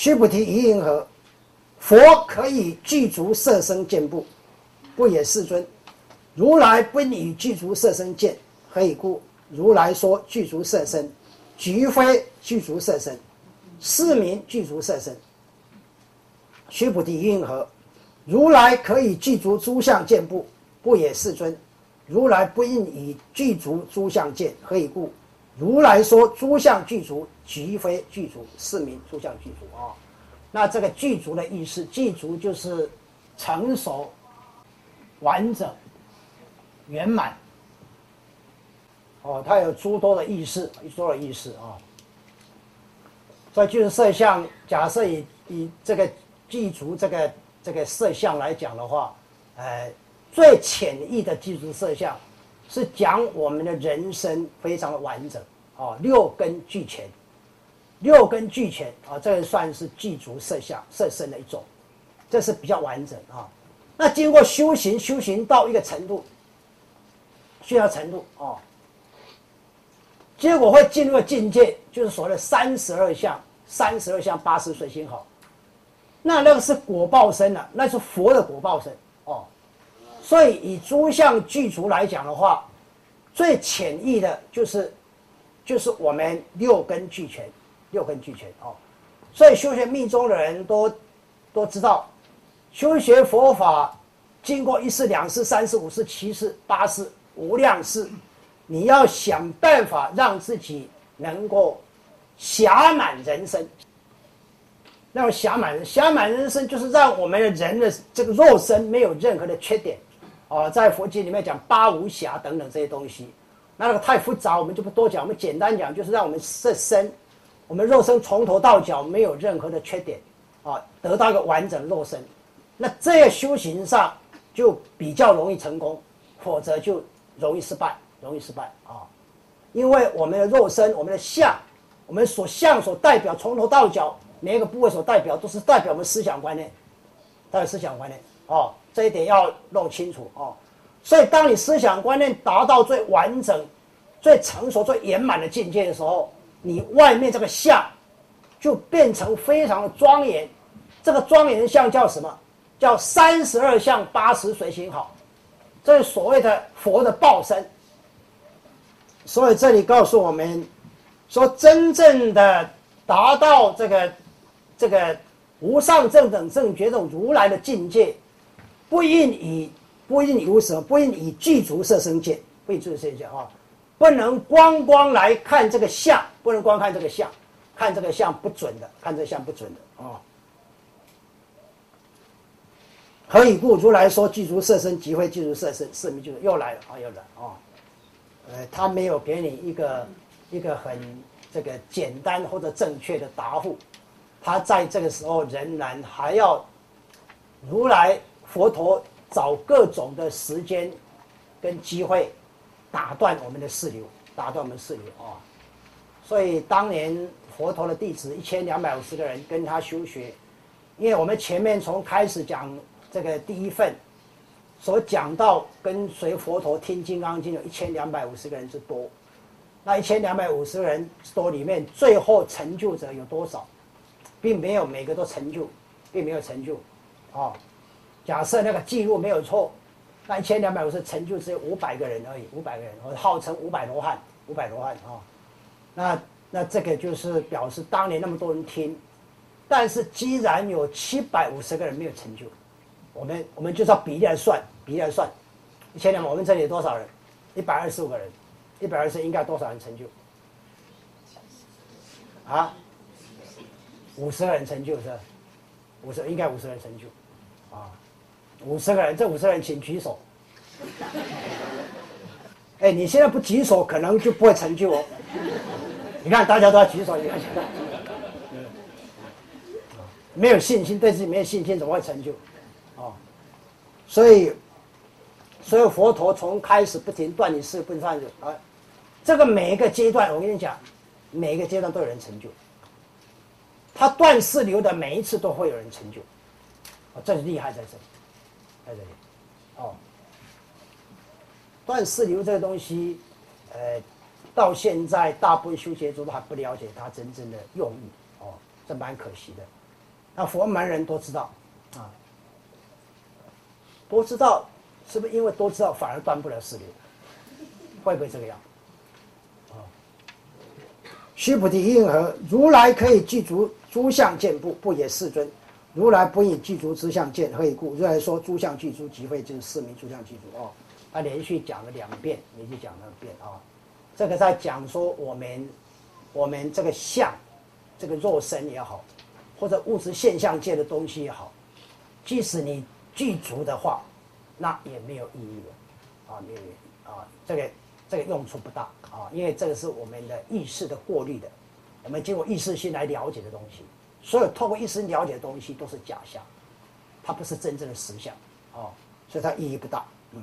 须菩提，一云何？佛可以具足色身见不？不也，世尊。如来不以具足色身见，何以故？如来说具足色身，即非具足色身，是名具足色身。须菩提，于云何？如来可以具足诸相见不？不也，世尊。如来不应以具足诸相见，何以故？如来说诸相具足，即非具足，是名诸相具足啊。那这个具足的意思，具足就是成熟、完整、圆满。哦，它有诸多的意思，诸多的意思啊。所以就是色相，假设以以这个具足这个这个色相来讲的话，呃，最浅易的具足色相，是讲我们的人生非常的完整，哦，六根俱全，六根俱全啊，这个算是具足色相色身的一种，这是比较完整啊。那经过修行，修行到一个程度，需要程度哦。结果会进入境界，就是所谓的三十二相，三十二相八十随心好。那那个是果报身了，那是佛的果报身哦。所以以诸相具足来讲的话，最浅易的就是，就是我们六根俱全，六根俱全哦。所以修学密宗的人都都知道，修学佛法经过一世、两世、三世、五世、七世、八世，无量世。你要想办法让自己能够暇满人生，那么暇满人暇满人生就是让我们的人的这个肉身没有任何的缺点，哦，在佛经里面讲八无暇等等这些东西，那那个太复杂，我们就不多讲。我们简单讲，就是让我们色身，我们肉身从头到脚没有任何的缺点，啊，得到一个完整肉身，那这样修行上就比较容易成功，否则就容易失败。容易失败啊，因为我们的肉身、我们的相、我们所相所代表，从头到脚每一个部位所代表，都是代表我们思想观念，代表思想观念哦，这一点要弄清楚哦。所以，当你思想观念达到最完整、最成熟、最圆满的境界的时候，你外面这个相就变成非常的庄严。这个庄严相叫什么？叫三十二相八十随行好，这是所谓的佛的报身。所以这里告诉我们，说真正的达到这个这个无上正等正觉这种如来的境界，不应以不应以什么？不应以具足色身见，不应具足色身见啊！不能光光来看这个相，不能光看这个相，看这个相不准的，看这个相不准的啊！何以故？如来说具足色身，即会具足色身，是名就是又来了啊！又来啊！呃，他没有给你一个一个很这个简单或者正确的答复，他在这个时候仍然还要如来佛陀找各种的时间跟机会打断我们的世流，打断我们世流啊！所以当年佛陀的弟子一千两百五十个人跟他修学，因为我们前面从开始讲这个第一份。所讲到跟随佛陀听《金刚经》有一千两百五十个人之多，那一千两百五十个人多里面，最后成就者有多少，并没有每个都成就，并没有成就，啊，假设那个记录没有错，那一千两百五十成就只有五百个人而已，五百个人，我号称五百罗汉，五百罗汉啊，那那这个就是表示当年那么多人听，但是既然有七百五十个人没有成就。我们我们就照比例来算，比例来算，一千两百，我们这里有多少人？一百二十五个人，一百二十应该多少人成就？啊？五十个人成就是，五十应该五十人成就，啊，五十个人，这五十人请举手。哎，你现在不举手，可能就不会成就哦。你看，大家都要举手，你看，没有信心，对自己没有信心，怎么会成就？哦所以，所以佛陀从开始不停断你事，不断啊，这个每一个阶段，我跟你讲，每一个阶段都有人成就。他断四流的每一次都会有人成就，啊，这是厉害在这里，在这里，哦，断四流这个东西，呃，到现在大部分修学者都还不了解它真正的用意，哦，这蛮可惜的。那佛门人都知道啊，都知道，是不是因为都知道反而断不了四流？会不会这个样？啊，须菩提应何？如来可以具足诸相见不？不也世尊？如来不以具足之相见，何以故？如来说诸相具足，即会就是四名诸相具足哦。他连续讲了两遍，连续讲了遍啊。这个在讲说我们，我们这个相，这个肉身也好，或者物质现象界的东西也好，即使你具足的话，那也没有意义了啊，没有啊，这个这个用处不大啊，因为这个是我们的意识的过滤的，我们经过意识心来了解的东西。所有透过意识了解的东西都是假象，它不是真正的实相，哦，所以它意义不大，嗯。